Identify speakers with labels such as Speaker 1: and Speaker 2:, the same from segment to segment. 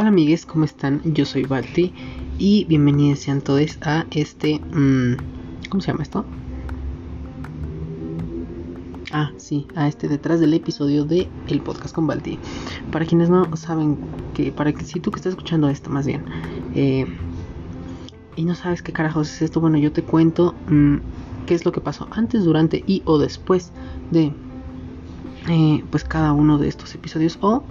Speaker 1: Hola amigues, ¿cómo están? Yo soy Balti y bienvenidos sean todos a este... mmm, ¿Cómo se llama esto? Ah, sí, a este detrás del episodio de El Podcast con Balti. Para quienes no saben que, para que si tú que estás escuchando esto más bien, eh, y no sabes qué carajos es esto, bueno, yo te cuento mmm, qué es lo que pasó antes, durante y o después de eh, pues cada uno de estos episodios o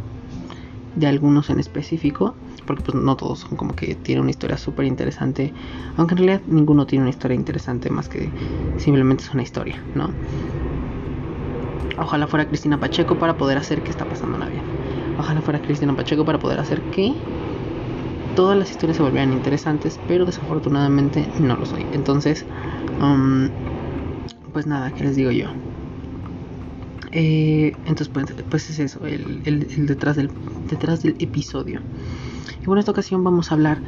Speaker 1: de algunos en específico porque pues no todos son como que tienen una historia súper interesante aunque en realidad ninguno tiene una historia interesante más que simplemente es una historia no ojalá fuera Cristina Pacheco para poder hacer que está pasando la bien ojalá fuera Cristina Pacheco para poder hacer que todas las historias se volvieran interesantes pero desafortunadamente no lo soy. Entonces um, pues nada qué les digo yo eh, entonces, pues, pues, es eso, el, detrás, del, episodio. Y bueno, en esta ocasión vamos a hablar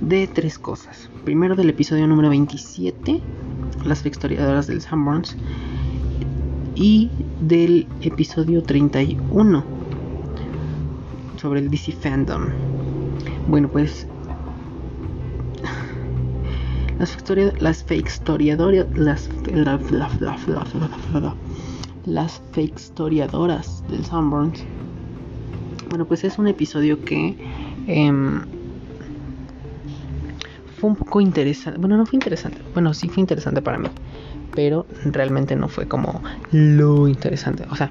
Speaker 1: de tres cosas. Primero del episodio número 27, las historiadoras del Sanborns. Y del episodio 31, sobre el DC Fandom. Bueno, pues las, las fake historiadoras, las, la, la, la, las fake historiadoras del Sunburns. Bueno, pues es un episodio que eh, fue un poco interesante. Bueno, no fue interesante. Bueno, sí fue interesante para mí. Pero realmente no fue como lo interesante. O sea,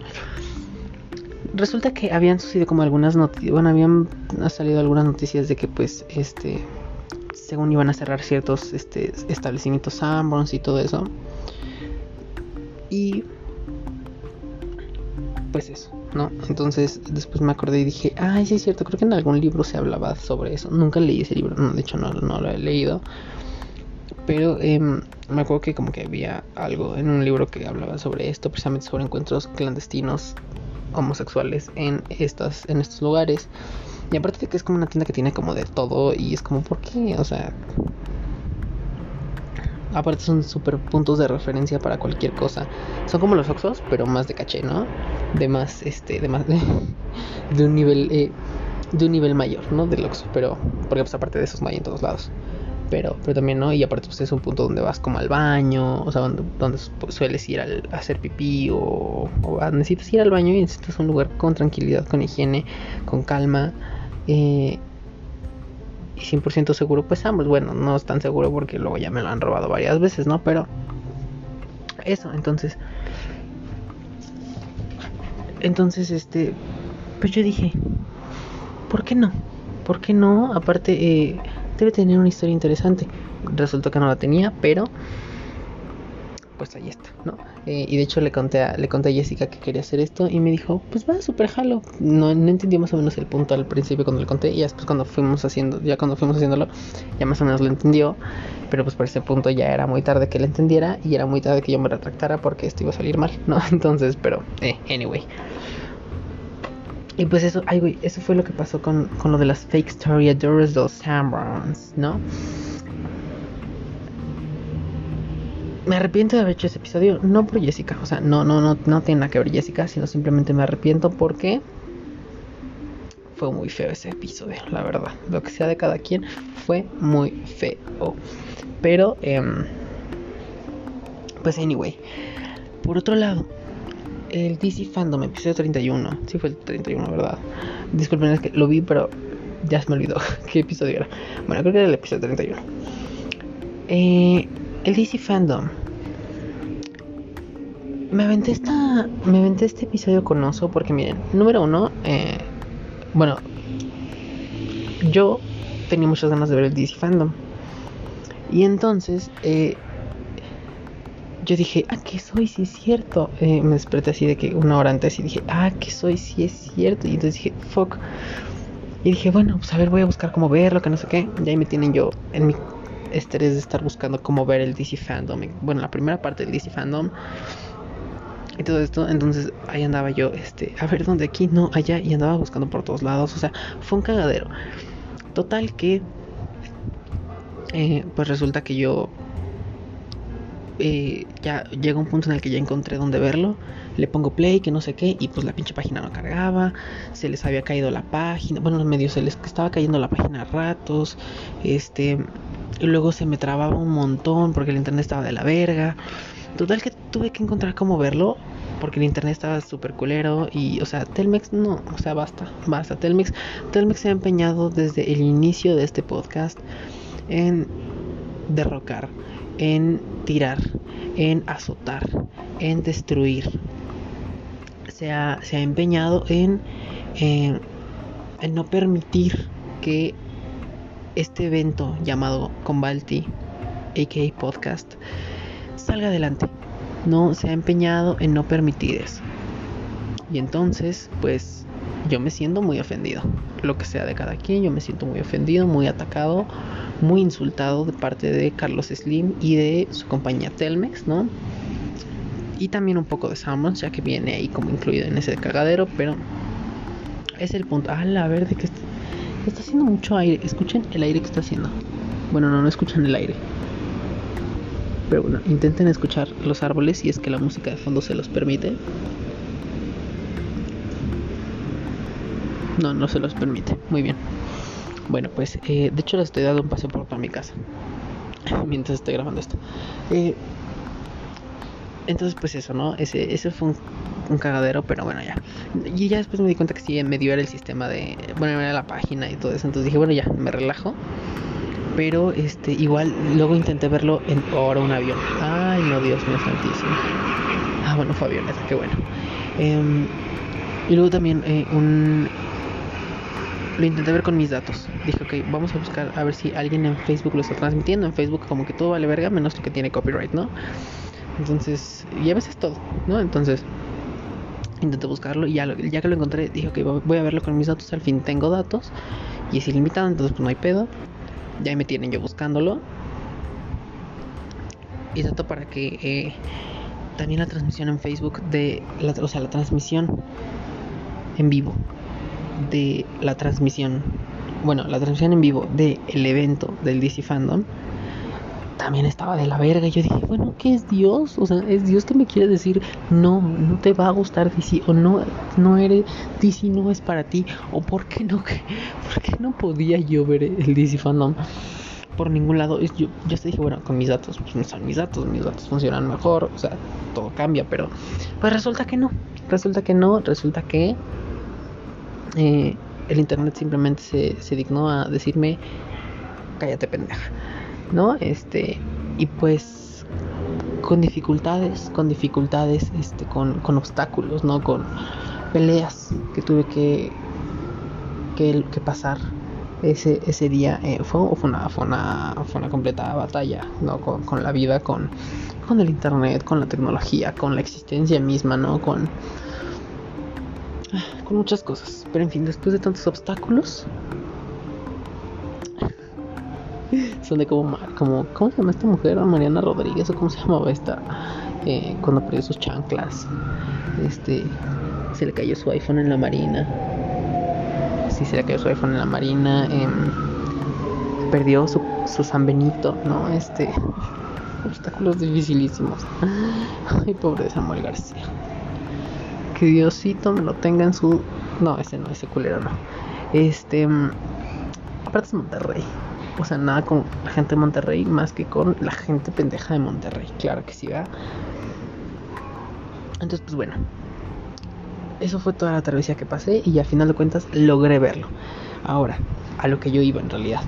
Speaker 1: resulta que habían sucedido como algunas noticias. Bueno, habían salido algunas noticias de que pues este según iban a cerrar ciertos este, establecimientos Sanborns y todo eso. Y pues eso, ¿no? Entonces después me acordé y dije, ay, sí es cierto, creo que en algún libro se hablaba sobre eso. Nunca leí ese libro, no, de hecho no, no lo he leído. Pero eh, me acuerdo que como que había algo en un libro que hablaba sobre esto, precisamente sobre encuentros clandestinos homosexuales en estas en estos lugares. Y aparte de que es como una tienda que tiene como de todo y es como, ¿por qué? O sea, aparte son super puntos de referencia para cualquier cosa. Son como los Oxos, pero más de caché, ¿no? De más, este, de más, de, de un nivel, eh, de un nivel mayor, ¿no? Del Oxxo, pero, porque pues aparte de esos hay en todos lados. Pero, pero también, ¿no? Y aparte pues es un punto donde vas como al baño, o sea, donde, donde sueles ir al, a hacer pipí o, o, necesitas ir al baño y necesitas un lugar con tranquilidad, con higiene, con calma. Eh, 100% seguro, pues ambos, bueno, no es tan seguro porque luego ya me lo han robado varias veces, ¿no? Pero eso, entonces entonces este pues yo dije, ¿por qué no? ¿Por qué no? Aparte eh, debe tener una historia interesante. Resultó que no la tenía, pero pues ahí está, ¿no? Eh, y de hecho le conté, a, le conté a Jessica que quería hacer esto y me dijo, pues va, super jalo. No, no entendí más o menos el punto al principio cuando le conté y después cuando fuimos haciendo, ya cuando fuimos haciéndolo, ya más o menos lo entendió. Pero pues por ese punto ya era muy tarde que le entendiera y era muy tarde que yo me retractara porque esto iba a salir mal, ¿no? Entonces, pero, eh, anyway. Y pues eso, ay, güey, eso fue lo que pasó con, con lo de las fake historiadores de los Sambrons, ¿no? Me arrepiento de haber hecho ese episodio, no por Jessica, o sea, no, no, no, no tiene nada que ver Jessica, sino simplemente me arrepiento porque fue muy feo ese episodio, la verdad. Lo que sea de cada quien fue muy feo. Pero, eh, pues anyway. Por otro lado, el DC Fandom, episodio 31. Sí fue el 31, ¿verdad? Disculpen, es que lo vi, pero ya se me olvidó qué episodio era. Bueno, creo que era el episodio 31. Eh, el DC Fandom. Me aventé esta. Me aventé este episodio con oso porque miren, número uno, eh, bueno, yo tenía muchas ganas de ver el DC Fandom. Y entonces, eh, yo dije, ah, que soy, si es cierto. Eh, me desperté así de que una hora antes y dije, ah, que soy, si es cierto. Y entonces dije, fuck. Y dije, bueno, pues a ver, voy a buscar cómo verlo, que no sé qué. Y ahí me tienen yo en mi estrés de estar buscando cómo ver el DC Fandom. Bueno, la primera parte del DC Fandom. Y todo esto, entonces ahí andaba yo, este, a ver dónde aquí, no, allá, y andaba buscando por todos lados, o sea, fue un cagadero. Total que, eh, pues resulta que yo eh, ya llega un punto en el que ya encontré dónde verlo. Le pongo play, que no sé qué, y pues la pinche página no cargaba. Se les había caído la página. Bueno, medio se les estaba cayendo la página a ratos. Este. Y luego se me trababa un montón porque el internet estaba de la verga. Total que tuve que encontrar cómo verlo. Porque el internet estaba súper culero. Y, o sea, Telmex no. O sea, basta. Basta. Telmex, Telmex se ha empeñado desde el inicio de este podcast en derrocar en tirar, en azotar, en destruir. Se ha, se ha empeñado en, en no permitir que este evento llamado Convalti, aka podcast, salga adelante. No se ha empeñado en no permitir eso. Y entonces, pues yo me siento muy ofendido. Lo que sea de cada quien, yo me siento muy ofendido, muy atacado, muy insultado de parte de Carlos Slim y de su compañía Telmex, ¿no? Y también un poco de Salmons, ya que viene ahí como incluido en ese cagadero, pero es el punto. Ah, la verde que está, haciendo mucho aire. Escuchen el aire que está haciendo. Bueno, no, no escuchan el aire. Pero bueno, intenten escuchar los árboles si es que la música de fondo se los permite. No, no se los permite. Muy bien. Bueno, pues eh, de hecho les estoy dando un paseo por toda mi casa. Mientras estoy grabando esto. Eh, entonces, pues eso, ¿no? Ese, ese fue un, cagadero, pero bueno, ya. Y ya después me di cuenta que sí, medio era el sistema de. Bueno, era la página y todo eso. Entonces dije, bueno, ya, me relajo. Pero este, igual, luego intenté verlo en ahora un avión. Ay, no, Dios mío santísimo. Ah, bueno, fue avioneta, qué bueno. Em, y luego también eh, un, lo intenté ver con mis datos. Dije, ok, vamos a buscar a ver si alguien en Facebook lo está transmitiendo. En Facebook como que todo vale verga menos lo que tiene copyright, ¿no? Entonces, y a veces todo, ¿no? Entonces, intenté buscarlo y ya, que lo encontré, dije, ok, voy a verlo con mis datos. Al fin tengo datos y es ilimitado, entonces pues no hay pedo. Ya me tienen yo buscándolo. Y dato para que eh, también la transmisión en Facebook de, la, o sea, la transmisión en vivo de la transmisión, bueno, la transmisión en vivo del el evento del DC Fandom, también estaba de la verga. Yo dije, bueno, ¿qué es Dios? O sea, es Dios que me quiere decir, no, no te va a gustar DC, o no, no eres, DC no es para ti, o por qué no, por qué no podía yo ver el DC Fandom por ningún lado. Yo, yo dije, bueno, con mis datos, pues no son mis datos, mis datos funcionan mejor, o sea, todo cambia, pero pues resulta que no, resulta que no, resulta que eh, el internet simplemente se, se dignó a decirme cállate pendeja no este y pues con dificultades con dificultades este con, con obstáculos no con peleas que tuve que que, que pasar ese, ese día eh, fue, fue, una, fue, una, fue una completa batalla ¿no? con, con la vida, con, con el internet, con la tecnología, con la existencia misma, ¿no? con, con muchas cosas. Pero en fin, después de tantos obstáculos, son de como, como ¿cómo se llama esta mujer? Mariana Rodríguez o cómo se llamaba esta eh, cuando perdió sus chanclas este se le cayó su iPhone en la marina sí se le cayó su iPhone en la marina eh, perdió su, su San Benito no este obstáculos dificilísimos ay pobre Samuel García que Diosito me lo tenga en su. No, ese no, ese culero no. Este. Mm, aparte es Monterrey. O sea, nada con la gente de Monterrey más que con la gente pendeja de Monterrey. Claro que sí, ¿verdad? Entonces, pues bueno. Eso fue toda la travesía que pasé y al final de cuentas logré verlo. Ahora, a lo que yo iba en realidad.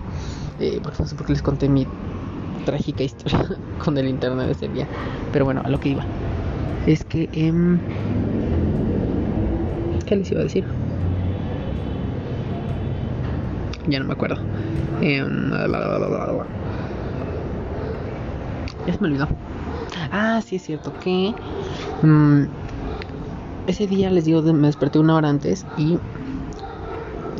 Speaker 1: Eh, porque no sé por qué les conté mi trágica historia con el internet ese día. Pero bueno, a lo que iba. Es que... Eh, ¿Qué les iba a decir? Ya no me acuerdo. Eh, ya se me olvidó. Ah, sí es cierto que mm, ese día les digo, me desperté una hora antes y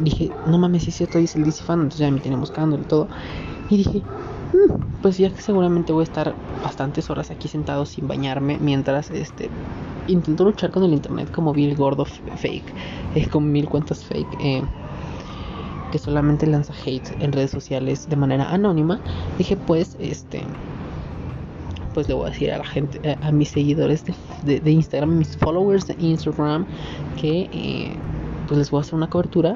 Speaker 1: dije, no mames, sí es cierto, dice el DC Fan, entonces ya me tenía buscando y todo. Y dije, mm, pues ya que seguramente voy a estar bastantes horas aquí sentado sin bañarme mientras este intentó luchar con el internet como Bill Gordo fake, es con mil cuentas fake, eh, que solamente lanza hate en redes sociales de manera anónima. Dije, pues, este, pues le voy a decir a la gente, a, mis seguidores de, de, Instagram, mis followers de Instagram, que eh, pues les voy a hacer una cobertura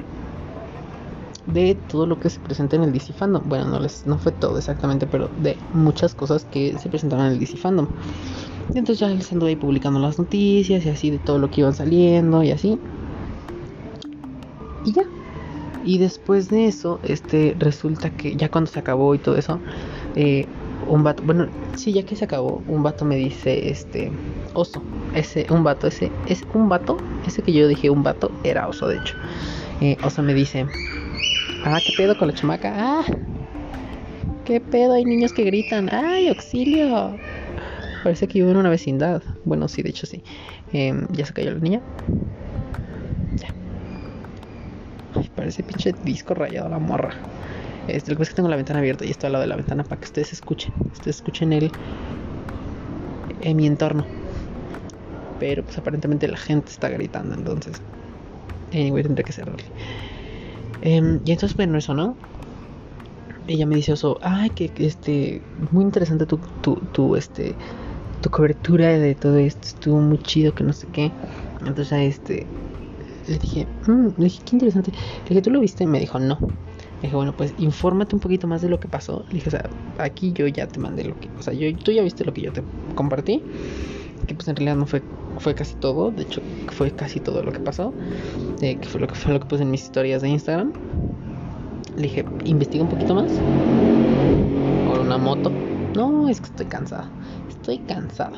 Speaker 1: de todo lo que se presenta en el DC Fandom. Bueno, no, les, no fue todo exactamente, pero de muchas cosas que se presentaron en el DC Fandom. Y entonces ya les anduve ahí publicando las noticias y así de todo lo que iban saliendo y así. Y ya. Y después de eso, este, resulta que ya cuando se acabó y todo eso, eh, un vato, bueno, sí, ya que se acabó, un vato me dice, este, oso, ese, un vato, ese, es un vato, ese que yo dije un vato, era oso, de hecho. Eh, oso me dice, ah, ¿qué pedo con la chamaca? Ah, ¿qué pedo? Hay niños que gritan, ¡ay, auxilio! Parece que vivo en una vecindad. Bueno, sí, de hecho sí. Em, ya se cayó la niña. Parece pinche disco rayado la morra. Este, lo que es que tengo la ventana abierta y estoy al lado de la ventana para que ustedes escuchen. Ustedes escuchen el en mi entorno. Pero pues aparentemente la gente está gritando, entonces. Anyway, tendré que cerrarle. Em, y entonces, bueno, eso, ¿no? Ella me dice eso, ay, que, este, muy interesante tu, tu, tu, este, tu cobertura de todo esto, estuvo muy chido, que no sé qué. Entonces, este, le dije, mm", le dije, qué interesante. Le dije, ¿tú lo viste? Me dijo, no. Le dije, bueno, pues infórmate un poquito más de lo que pasó. Le dije, o sea, aquí yo ya te mandé lo que, o sea, yo, tú ya viste lo que yo te compartí. Que pues en realidad no fue, fue casi todo. De hecho, fue casi todo lo que pasó. Que fue lo que fue lo que puse en mis historias de Instagram. Le dije, investiga un poquito más. Por una moto. No, es que estoy cansado. Estoy cansado.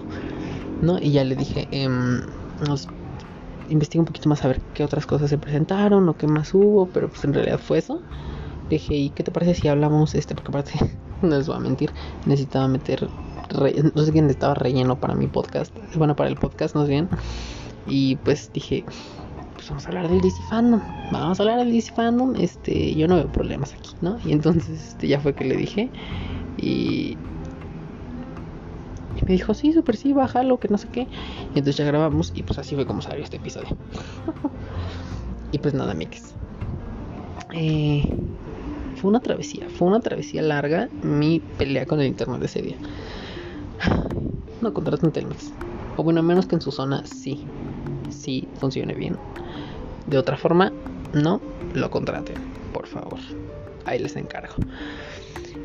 Speaker 1: ¿No? Y ya le dije, eh, nos investigué un poquito más a ver qué otras cosas se presentaron o qué más hubo, pero pues en realidad fue eso. Dije, ¿y qué te parece si hablamos este? Porque aparte, no les voy a mentir, necesitaba meter, no sé quién estaba relleno para mi podcast, bueno, para el podcast, no sé bien. Y pues dije, pues vamos a hablar del DC Fandom, vamos a hablar del DC Fandom, este, yo no veo problemas aquí, ¿no? Y entonces este, ya fue que le dije, y me dijo, sí, super sí, bájalo, que no sé qué. Y entonces ya grabamos y pues así fue como salió este episodio. y pues nada, mix. Eh, fue una travesía, fue una travesía larga mi pelea con el internet de ese día. No contraten Telmex. O bueno, menos que en su zona sí, sí funcione bien. De otra forma, no lo contraten, por favor. Ahí les encargo.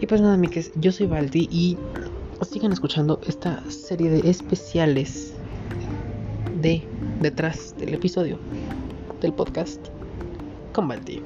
Speaker 1: Y pues nada, miques, yo soy Baldi y sigan escuchando esta serie de especiales de detrás del episodio del podcast con Balti.